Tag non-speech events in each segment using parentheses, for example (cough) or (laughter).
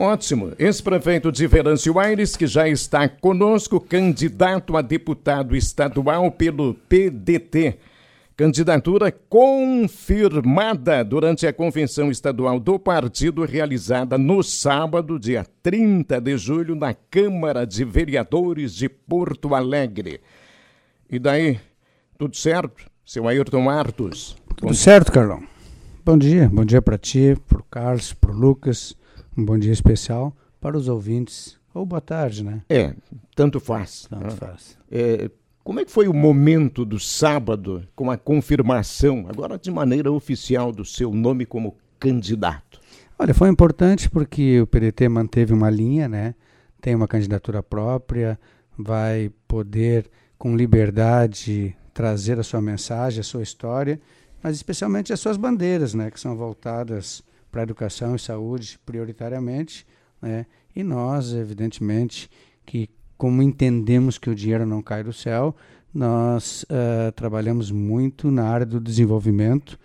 Ótimo. Ex-prefeito de Venâncio Aires, que já está conosco, candidato a deputado estadual pelo PDT. Candidatura confirmada durante a convenção estadual do partido realizada no sábado, dia 30 de julho, na Câmara de Vereadores de Porto Alegre. E daí, tudo certo? Seu Ayrton Martos. Tudo certo, Carlão. Bom dia, bom dia para ti, para o Carlos, para o Lucas. Um bom dia especial para os ouvintes. Ou boa tarde, né? É, tanto faz. Tanto né? faz. É, como é que foi o momento do sábado com a confirmação, agora de maneira oficial, do seu nome como candidato? Olha, foi importante porque o PDT manteve uma linha, né? Tem uma candidatura própria, vai poder com liberdade trazer a sua mensagem, a sua história, mas especialmente as suas bandeiras, né, que são voltadas para educação e saúde prioritariamente, né? E nós, evidentemente, que como entendemos que o dinheiro não cai do céu, nós uh, trabalhamos muito na área do desenvolvimento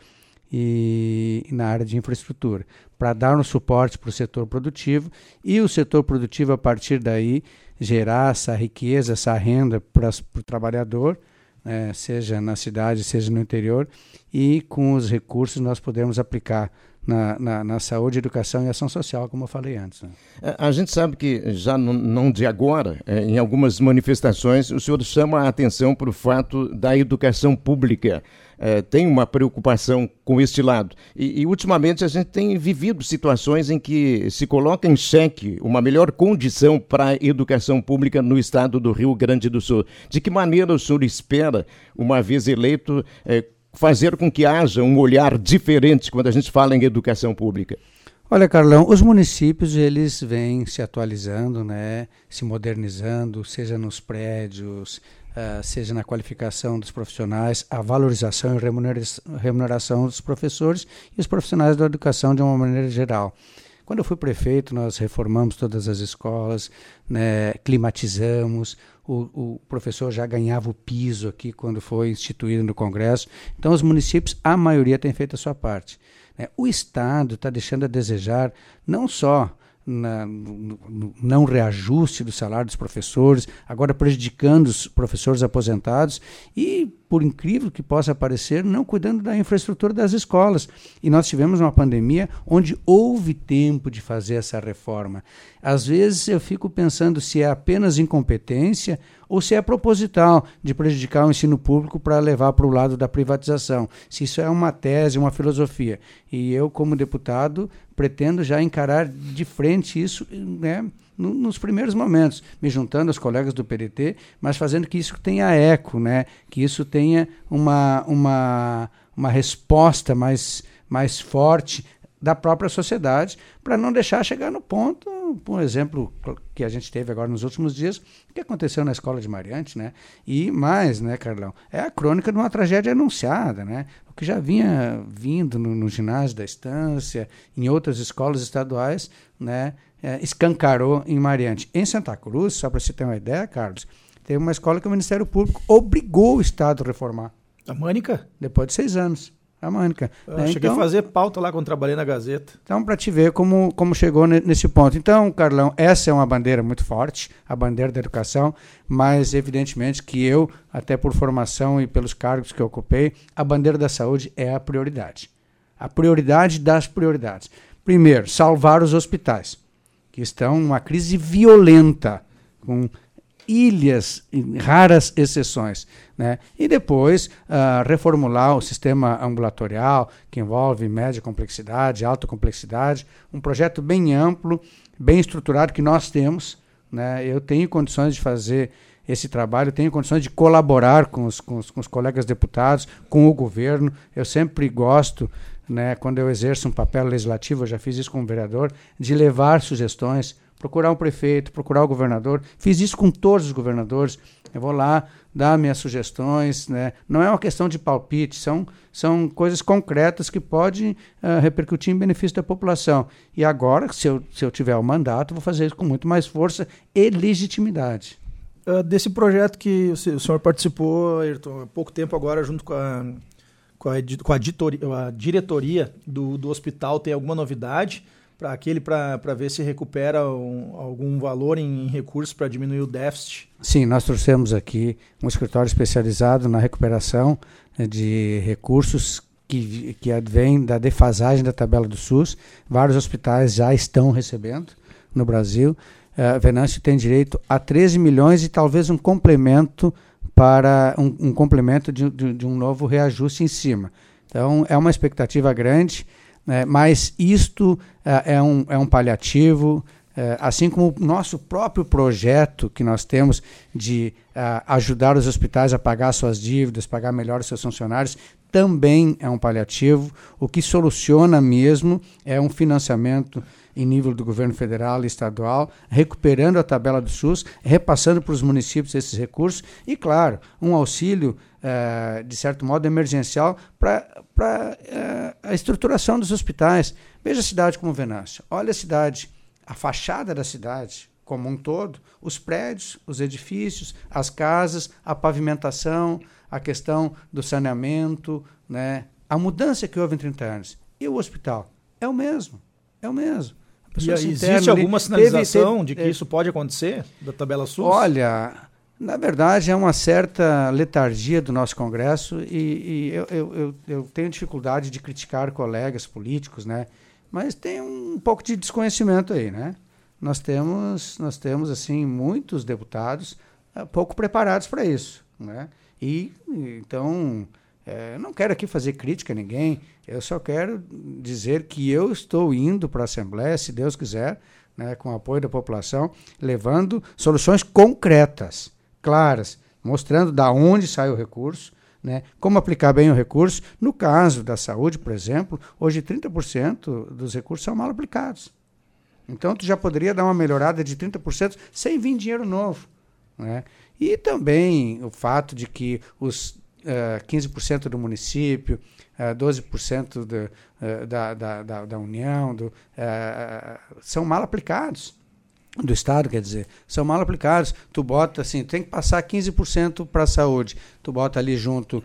e na área de infraestrutura, para dar um suporte para o setor produtivo e o setor produtivo, a partir daí, gerar essa riqueza, essa renda para o trabalhador, né, seja na cidade, seja no interior, e com os recursos nós podemos aplicar na, na, na, saúde, educação e ação social, como eu falei antes. Né? É, a, gente sabe que, já não de agora, é, em algumas manifestações, o senhor chama a atenção para o fato da educação pública. É, tem uma preocupação com este lado. E, e, ultimamente a gente tem vivido situações em que se coloca em xeque uma melhor condição para a educação pública no estado do Rio Grande do Sul. De que maneira o senhor espera, uma vez eleito, é, fazer com que haja um olhar diferente quando a gente fala em educação pública? Olha, Carlão, os municípios eles vêm se atualizando, né, se modernizando, seja nos prédios, uh, seja na qualificação dos profissionais, a valorização e remuneração dos professores e os profissionais da educação de uma maneira geral. Quando eu fui prefeito, nós reformamos todas as escolas, né, climatizamos, o, o, professor já ganhava o piso aqui quando foi instituído no Congresso. Então, os municípios, a maioria tem feito a sua parte. Né. O Estado está deixando a desejar não só na, no, no, não reajuste do salário dos professores, agora prejudicando os professores aposentados e, por incrível que possa parecer, não cuidando da infraestrutura das escolas. E nós tivemos uma pandemia onde houve tempo de fazer essa reforma. Às vezes eu fico pensando se é apenas incompetência ou se é proposital de prejudicar o ensino público para levar para o lado da privatização. Se isso é uma tese, uma filosofia. E eu, como deputado, pretendo já encarar de frente isso né, nos primeiros momentos, me juntando aos colegas do PDT, mas fazendo que isso tenha eco, né, que isso tenha uma, uma, uma resposta mais, mais forte da própria sociedade, para não deixar chegar no ponto, por exemplo, que a gente teve agora nos últimos dias, que aconteceu na escola de Mariante, né? E mais, né, Carlão? É a crônica de uma tragédia anunciada, né? O que já vinha vindo no, no ginásio da estância, em outras escolas estaduais, né? É, escancarou em Mariante. Em Santa Cruz, só para você ter uma ideia, Carlos, teve uma escola que o Ministério Público obrigou o Estado a reformar. A Mânica? Depois de seis anos a Mônica. Eu né? cheguei então, a fazer pauta lá quando trabalhei na Gazeta. Então, para te ver como, como chegou nesse ponto. Então, Carlão, essa é uma bandeira muito forte, a bandeira da educação, mas evidentemente que eu, até por formação e pelos cargos que eu ocupei, a bandeira da saúde é a prioridade. A prioridade das prioridades. Primeiro, salvar os hospitais, que estão numa crise violenta, com ilhas, raras exceções. Né? E depois uh, reformular o sistema ambulatorial, que envolve média complexidade, alta complexidade, um projeto bem amplo, bem estruturado que nós temos. Né? Eu tenho condições de fazer esse trabalho, tenho condições de colaborar com os, com os, com os colegas deputados, com o governo. Eu sempre gosto né, quando eu exerço um papel legislativo, eu já fiz isso como vereador, de levar sugestões, procurar um prefeito, procurar o governador. Fiz isso com todos os governadores. Eu vou lá dar minhas sugestões. Né? Não é uma questão de palpite, são, são coisas concretas que podem uh, repercutir em benefício da população. E agora, se eu, se eu tiver o mandato, vou fazer isso com muito mais força e legitimidade. Uh, desse projeto que o senhor participou, Ayrton, há pouco tempo agora, junto com a, com a, com a, a diretoria do, do hospital, tem alguma novidade? para aquele para ver se recupera um, algum valor em, em recursos para diminuir o déficit? Sim, nós trouxemos aqui um escritório especializado na recuperação né, de recursos que, que advém da defasagem da tabela do SUS. Vários hospitais já estão recebendo no Brasil. Uh, Venâncio tem direito a 13 milhões e talvez um complemento para um, um complemento de, de, de, um novo reajuste em cima. Então é uma expectativa grande, né, mas isto uh, é, um, é um paliativo, uh, assim como o nosso próprio projeto que nós temos de ajudar os hospitais a pagar suas dívidas, pagar melhor os seus funcionários, também é um paliativo. O que soluciona mesmo é um financiamento em nível do governo federal e estadual, recuperando a tabela do SUS, repassando para os municípios esses recursos e, claro, um auxílio, eh, de certo modo, emergencial para eh, a estruturação dos hospitais. Veja a cidade como Venâncio. Olha a cidade, a fachada da cidade como um todo, os prédios, os edifícios, as casas, a pavimentação, a questão do saneamento, né? a mudança que houve em 30 anos. E o hospital? É o mesmo. É o mesmo. E existe alguma sinalização teve, teve, de que é, isso pode acontecer da tabela SUS? Olha, na verdade é uma certa letargia do nosso Congresso e, e eu, eu, eu, eu, tenho dificuldade de criticar colegas políticos, né? Mas tem um pouco de desconhecimento aí, né? Nós temos, nós temos assim muitos deputados uh, pouco preparados para isso, né? E então é, não quero aqui fazer crítica a ninguém, eu só quero dizer que eu estou indo para a Assembleia, se Deus quiser, né, com o apoio da população, levando soluções concretas, claras, mostrando da onde sai o recurso, né, como aplicar bem o recurso. No caso da saúde, por exemplo, hoje 30% dos recursos são mal aplicados. Então, tu já poderia dar uma melhorada de 30% sem vir dinheiro novo. Né? E também o fato de que os 15% eh, do município, uh, eh, 12% de, uh, da, da, da, da, União, do, são mal aplicados. Do Estado, quer dizer, são mal aplicados. Tu bota assim, tem que passar 15% para a saúde. Tu bota ali junto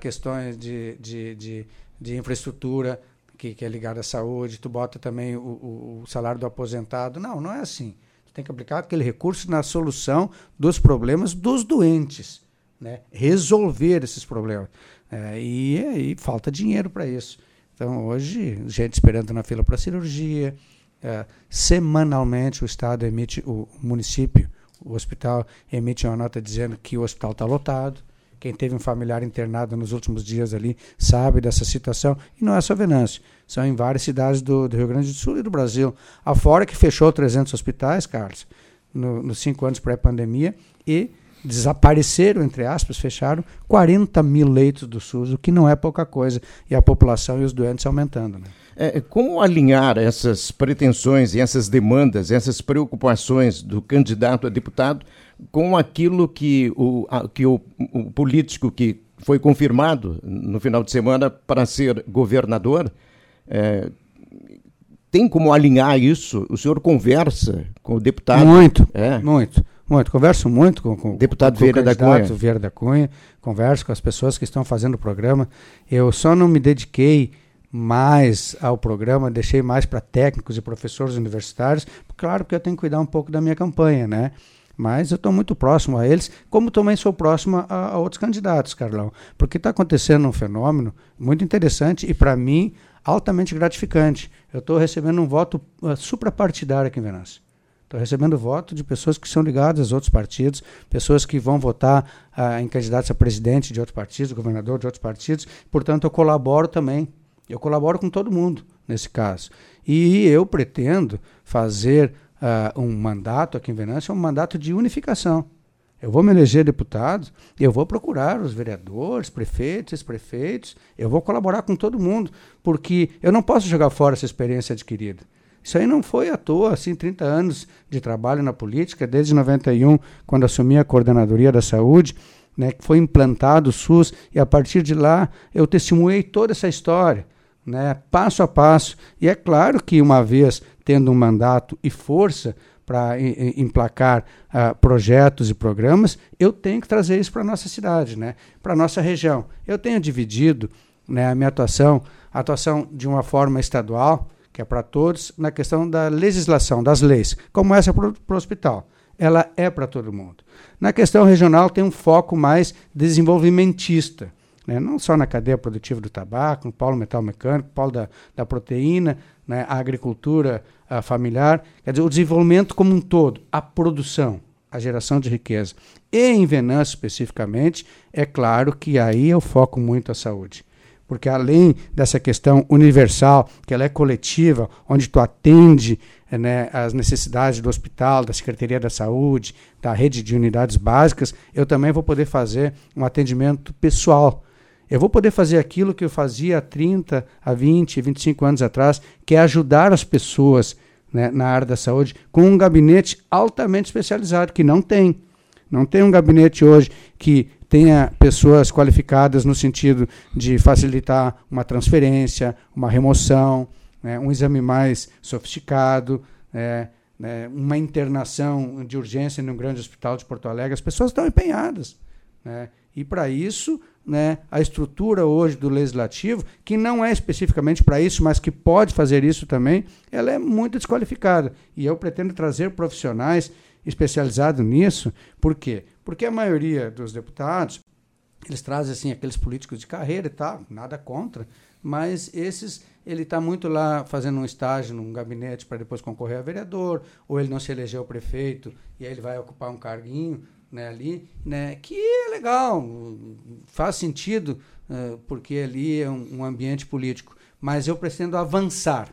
questões de, de, de, de infraestrutura que, que, é ligada à saúde, tu bota também o, o, o salário do aposentado. Não, não é assim. Tu tem que aplicar aquele recurso na solução dos problemas dos doentes né? resolver esses problemas. É, e aí falta dinheiro para isso. Então, hoje, gente esperando na fila para cirurgia. É, semanalmente, o Estado emite, o município, o hospital, emite uma nota dizendo que o hospital está lotado. Quem teve um familiar internado nos últimos dias ali sabe dessa situação. E não é só Venâncio. São em várias cidades do, do Rio Grande do Sul e do Brasil. Afora que fechou 300 hospitais, Carlos, no, nos cinco anos pré-pandemia. E desapareceram, entre aspas, fecharam 40 mil leitos do SUS, o que não é pouca coisa, e a população e os doentes aumentando. Né? É, como alinhar essas pretensões e essas demandas, essas preocupações do candidato a deputado com aquilo que o, a, que o, o político que foi confirmado no final de semana para ser governador? É, tem como alinhar isso? O senhor conversa com o deputado? Muito, é. muito. Muito, converso muito com, com deputado com Vieira da Cunha. Vieira da Cunha, converso com as pessoas que estão fazendo o programa. Eu só não me dediquei mais ao programa, deixei mais para técnicos e professores universitários, claro que eu tenho que cuidar um pouco da minha campanha, né? Mas eu estou muito próximo a eles, como também sou próximo a, a outros candidatos, Carlão, porque está acontecendo um fenômeno muito interessante e, para mim, altamente gratificante. Eu estou recebendo um voto uh, suprapartidário aqui em Venâncio. Estou recebendo voto de pessoas que são ligadas a outros partidos, pessoas que vão votar ah, em candidatos a presidente de outros partidos, governador de outros partidos. Portanto, eu colaboro também. Eu colaboro com todo mundo nesse caso. E eu pretendo fazer uh, um mandato aqui em Venâncio, um mandato de unificação. Eu vou me eleger deputado, eu vou procurar os vereadores, prefeitos, ex-prefeitos, eu vou colaborar com todo mundo, porque eu não posso jogar fora essa experiência adquirida. Isso aí não foi à toa, assim, 30 anos de trabalho na política, desde 91, quando assumi a coordenadoria da saúde, né, que foi implantado o SUS, e a partir de lá eu testemunhei toda essa história, né, passo a passo. E é claro que uma vez tendo um mandato e força para emplacar uh, projetos e programas, eu tenho que trazer isso para a nossa cidade, né, para a nossa região. Eu tenho dividido né, a minha atuação, a atuação de uma forma estadual, que é para todos, na questão da legislação, das leis, como essa para o hospital. Ela é para todo mundo. Na questão regional, tem um foco mais desenvolvimentista, né? não só na cadeia produtiva do tabaco, no polo metal mecânico, polo da, da proteína, né? a agricultura a familiar, quer dizer, o desenvolvimento como um todo, a produção, a geração de riqueza. E em Venâncio, especificamente, é claro que aí eu foco muito a saúde porque além dessa questão universal, que ela é coletiva, onde tu atende né, as necessidades do hospital, da Secretaria da Saúde, da rede de unidades básicas, eu também vou poder fazer um atendimento pessoal. Eu vou poder fazer aquilo que eu fazia há 30, a 20, 25 anos atrás, que é ajudar as pessoas né, na área da saúde com um gabinete altamente especializado, que não tem. Não tem um gabinete hoje que tenha pessoas qualificadas no sentido de facilitar uma transferência, uma remoção, né, um exame mais sofisticado, é, né, uma internação de urgência em um grande hospital de Porto Alegre. As pessoas estão empenhadas. Né, e para isso, né, a estrutura hoje do legislativo, que não é especificamente para isso, mas que pode fazer isso também, ela é muito desqualificada. E eu pretendo trazer profissionais especializados nisso. Por quê? Porque a maioria dos deputados, eles trazem assim aqueles políticos de carreira e tal, nada contra, mas esses ele está muito lá fazendo um estágio num gabinete para depois concorrer a vereador, ou ele não se elegeu prefeito e aí ele vai ocupar um carguinho né, ali, né, que é legal, faz sentido, uh, porque ali é um, um ambiente político. Mas eu pretendo avançar,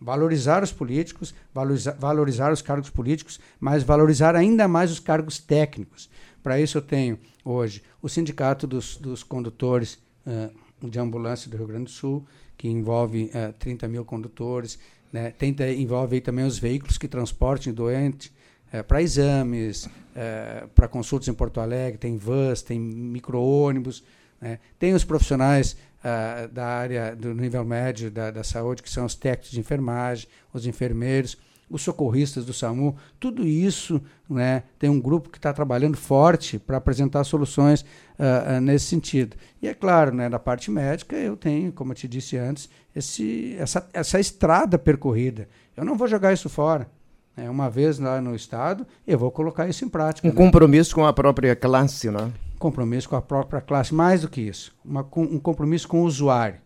valorizar os políticos, valorizar, valorizar os cargos políticos, mas valorizar ainda mais os cargos técnicos. Para isso eu tenho hoje o Sindicato dos, dos Condutores uh, de Ambulância do Rio Grande do Sul, que envolve uh, eh, 30 mil condutores, né? Tem, envolve também os veículos que transportem doentes uh, para exames, para consultas em Porto Alegre, tem vans, tem micro-ônibus, né? tem os profissionais da área do nível médio da, da saúde, que são os técnicos de enfermagem, os enfermeiros, os socorristas do SAMU, tudo isso né, tem um grupo que está trabalhando forte para apresentar soluções uh, uh, nesse sentido. E é claro, né, na parte médica, eu tenho, como eu te disse antes, esse, essa, essa estrada percorrida. Eu não vou jogar isso fora. É, uma vez lá no Estado, eu vou colocar isso em prática. Um né? compromisso com a própria classe, né? Compromisso com a própria classe, mais do que isso. Uma, um compromisso com o usuário,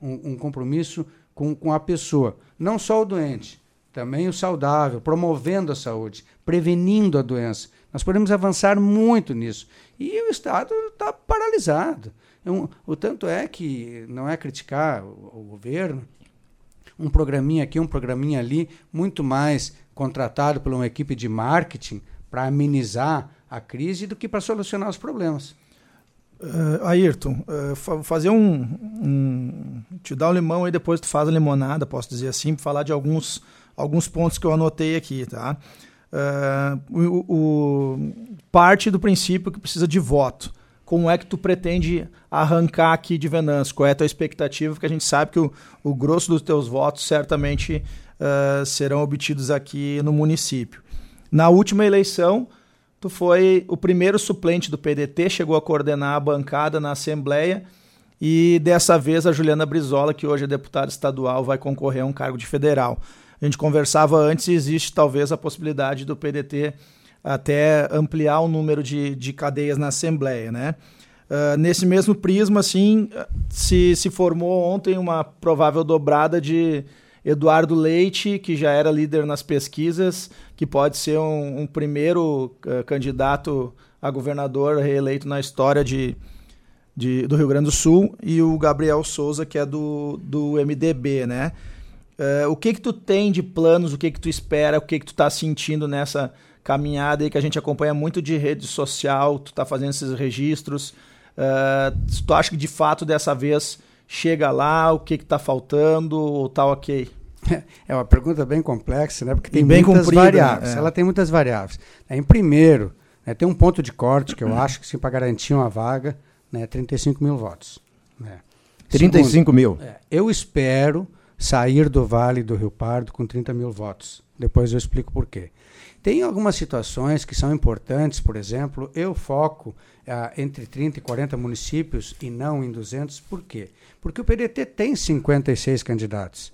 um, um compromisso com, com a pessoa. Não só o doente, também o saudável, promovendo a saúde, prevenindo a doença. Nós podemos avançar muito nisso. E o Estado está paralisado. Um, o tanto é que não é criticar o, o governo, um programinha aqui, um programinha ali, muito mais contratado por uma equipe de marketing para amenizar a crise do que para solucionar os problemas. Uh, Ayrton, uh, fazer um, um, Te dar um limão e depois tu faz a limonada, posso dizer assim, falar de alguns alguns pontos que eu anotei aqui, tá? Uh, o, o, parte do princípio que precisa de voto. Como é que tu pretende arrancar aqui de Venâncio? Qual é a tua expectativa? Porque a gente sabe que o, o grosso dos teus votos certamente serão obtidos aqui no município. Na última eleição, tu foi o primeiro suplente do PDT, chegou a coordenar a bancada na Assembleia e dessa vez a Juliana Brizola, que hoje é deputada estadual, vai concorrer a um cargo de federal a gente conversava antes, existe talvez a possibilidade do PDT até ampliar o número de, de cadeias na Assembleia, né? Uh, nesse mesmo prisma, assim, se, se formou ontem uma provável dobrada de Eduardo Leite, que já era líder nas pesquisas, que pode ser um, um primeiro uh, candidato a governador reeleito na história de, de, do Rio Grande do Sul, e o Gabriel Souza, que é do, do MDB, né? Uh, o que que tu tem de planos, o que que tu espera, o que que tu tá sentindo nessa caminhada aí que a gente acompanha muito de rede social, tu tá fazendo esses registros, uh, tu acha que de fato dessa vez chega lá, o que que tá faltando ou tá ok? (laughs) É uma pergunta bem complexa, né? Porque tem bem muitas comprida, variáveis. É. Ela tem muitas variáveis. Em primeiro, né, tem um ponto de corte que eu acho que, sim, para garantir uma vaga, né, 35 mil votos. Né. 35 Segundo, mil? É, eu espero sair do Vale do Rio Pardo com 30 mil votos. Depois eu explico por quê. Tem algumas situações que são importantes, por exemplo, eu foco ah, entre 30 e 40 municípios e não em 200, por quê? Porque o PDT tem 56 candidatos.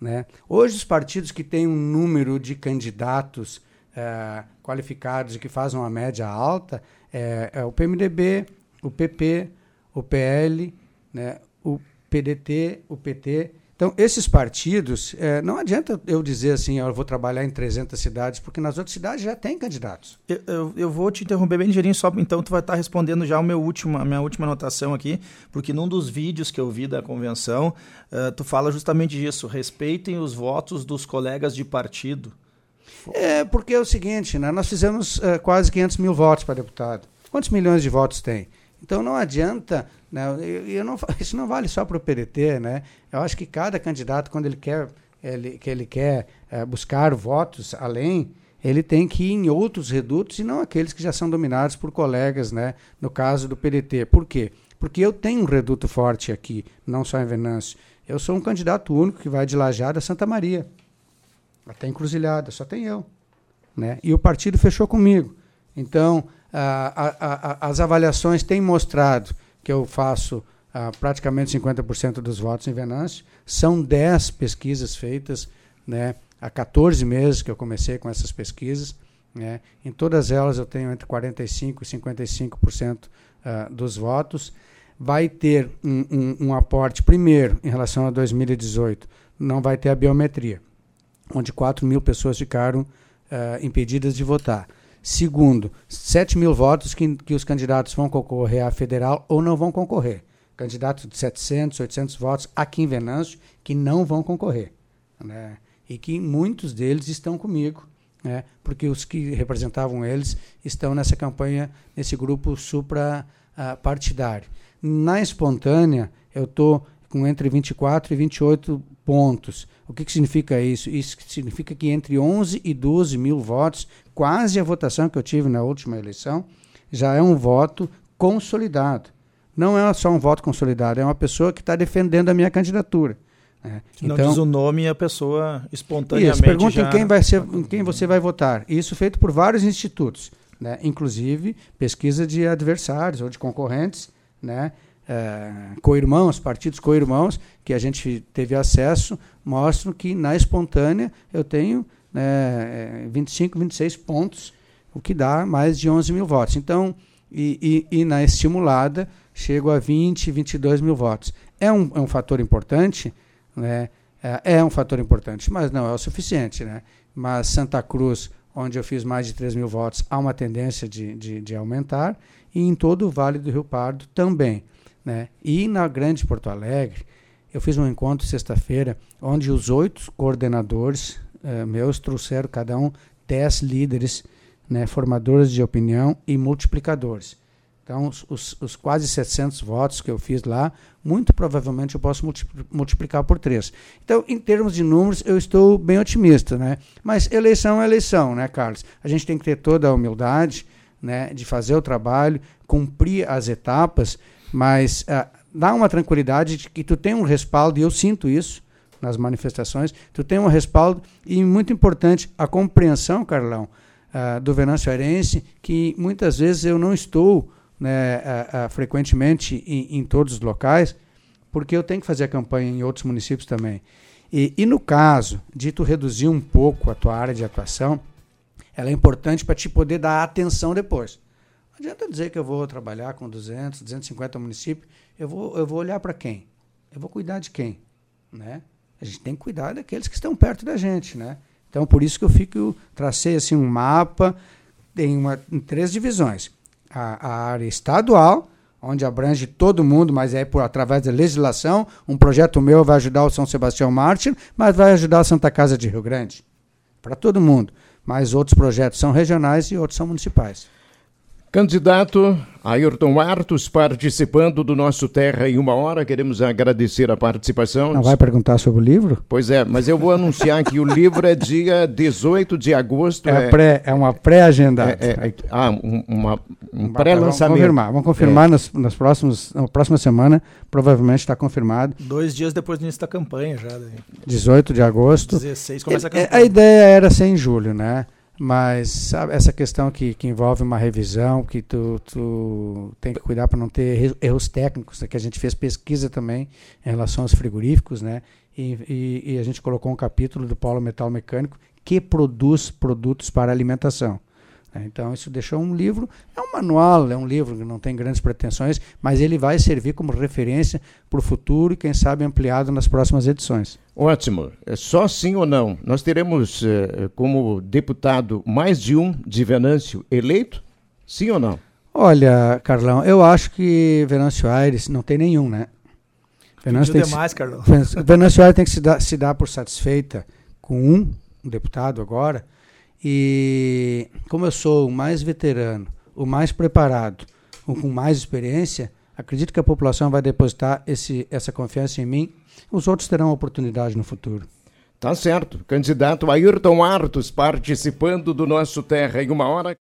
Né? Hoje, os partidos que têm um número de candidatos é, qualificados e que fazem uma média alta é, é, o PMDB, o PP, o PL, né, o PDT, o PT. Então, esses partidos, é, não adianta eu dizer assim, eu vou trabalhar em 300 cidades, porque nas outras cidades já tem candidatos. Eu, eu, eu vou te interromper bem ligeirinho, só então tu vai estar respondendo já o meu último, a minha última anotação aqui, porque num dos vídeos que eu vi da convenção, uh, tu fala justamente disso, respeitem os votos dos colegas de partido. É, porque é o seguinte, né, nós fizemos uh, quase 500 mil votos para deputado. Quantos milhões de votos tem? Então não adianta, né, eu, eu não, (laughs) isso não vale só para o PDT, né? Eu acho que cada candidato, quando ele quer, ele, que ele quer é, buscar votos além, ele tem que ir em outros redutos e não aqueles que já são dominados por colegas, né? No caso do PDT. Por quê? Porque eu tenho um reduto forte aqui, não só em Venâncio. Eu sou um candidato único que vai de Lajada a Santa Maria. Até encruzilhada, só tem eu. Né? E o partido fechou comigo. Então, a, a, as avaliações têm mostrado que eu faço praticamente 50% dos votos em Venâncio. São 10 pesquisas feitas né, há 14 meses que eu comecei com essas pesquisas. Né? Em todas elas eu tenho entre 45% e 55% uh, dos votos. Vai ter um, um, um aporte, primeiro, em relação a 2018, não vai ter a biometria onde 4 mil pessoas ficaram uh, impedidas de votar. Segundo, 7 mil votos que, que os candidatos vão concorrer à federal ou não vão concorrer. Candidatos de 700, 800 votos aqui em Venâncio que não vão concorrer. Né? E que muitos deles estão comigo, né? porque os que representavam eles estão nessa campanha, nesse grupo supra-partidário. Na espontânea, eu estou com entre 24 e 28 pontos. O que, que significa isso? Isso significa que entre 11 e 12 mil votos, quase a votação que eu tive na última eleição, já é um voto consolidado. Não é só um voto consolidado, é uma pessoa que está defendendo a minha candidatura. É. Não então, diz o nome e a pessoa espontaneamente. Isso, pergunta já... em quem, vai ser, em quem você vai votar. Isso feito por vários institutos, né? inclusive pesquisa de adversários ou de concorrentes, né? é, co-irmãos, partidos co-irmãos, que a gente teve acesso, mostram que na espontânea eu tenho né, 25, 26 pontos, o que dá mais de 11 mil votos. Então, e, e, e na estimulada, chego a 20, 22 mil votos. É um, é um fator importante, né? É, é um fator importante, mas não é o suficiente. Né? Mas Santa Cruz, onde eu fiz mais de 3 mil votos, há uma tendência de, de, de aumentar, e em todo o Vale do Rio Pardo também. Né? E na Grande Porto Alegre, eu fiz um encontro sexta-feira, onde os oito coordenadores uh, meus trouxeram cada um dez líderes, né, formadores de opinião e multiplicadores. Então, os, os, os, quase 700 votos que eu fiz lá, muito provavelmente eu posso multiplicar por três. Então, em termos de números, eu estou bem otimista. Né? Mas eleição é eleição, né, Carlos? A gente tem que ter toda a humildade né, de fazer o trabalho, cumprir as etapas, mas uh, dá uma tranquilidade de que tu tem um respaldo, e eu sinto isso nas manifestações, tu tem um respaldo, e muito importante, a compreensão, Carlão, uh, do Venâncio Arense, que muitas vezes eu não estou né, uh, frequentemente em, em, todos os locais, porque eu tenho que fazer a campanha em outros municípios também. E, e no caso de tu reduzir um pouco a tua área de atuação, ela é importante para te poder dar atenção depois. Não adianta dizer que eu vou trabalhar com 200, 250 municípios. Eu vou, eu vou olhar para quem? Eu vou cuidar de quem? Né? A gente tem que cuidar daqueles que estão perto da gente. Né? Então, por isso que eu fico, tracei assim, um mapa em, uma, em três divisões. A, a área estadual, onde abrange todo mundo, mas é por através da legislação. Um projeto meu vai ajudar o São Sebastião Mártir, mas vai ajudar a Santa Casa de Rio Grande. Para todo mundo. Mas outros projetos são regionais e outros são municipais. Candidato Ayrton Artos participando do nosso Terra em uma hora. Queremos agradecer a participação. Não vai perguntar sobre o livro? Pois é, mas eu vou anunciar que o livro é dia 18 de agosto. É, é, pré, é uma pré-agenda. É, é, ah, um, uma, um pré-lançamento. Vamos confirmar, vamos confirmar é. nas, nas próximos, na próxima semana, provavelmente está confirmado. Dois dias depois do início da campanha já. Daí. 18 de agosto. 16 começa a campanha. A ideia era ser em julho, né? Mas sabe, essa questão que, que envolve uma revisão, que tu, tu tem que cuidar para não ter erros técnicos, né? que a gente fez pesquisa também em relação aos frigoríficos, né? e, e, e a gente colocou um capítulo do polo metal mecânico que produz produtos para alimentação. É, então, isso deixou um livro, é um manual, é um livro que não tem grandes pretensões, mas ele vai servir como referência para o futuro e, quem sabe, ampliado nas próximas edições. Ótimo. É só sim ou não? Nós teremos eh, como deputado mais de um de Venâncio eleito? Sim ou não? Olha, Carlão, eu acho que Venâncio Aires não tem nenhum, né? Venâncio, tem demais, se, Carlão. Venâncio Aires tem que se dar, se dar por satisfeita com um, um deputado agora, e como eu sou o mais veterano, o mais preparado, o com mais experiência, acredito que a população vai depositar esse, essa confiança em mim. Os outros terão oportunidade no futuro. Tá certo. Candidato Ayrton Artos participando do nosso Terra em uma hora.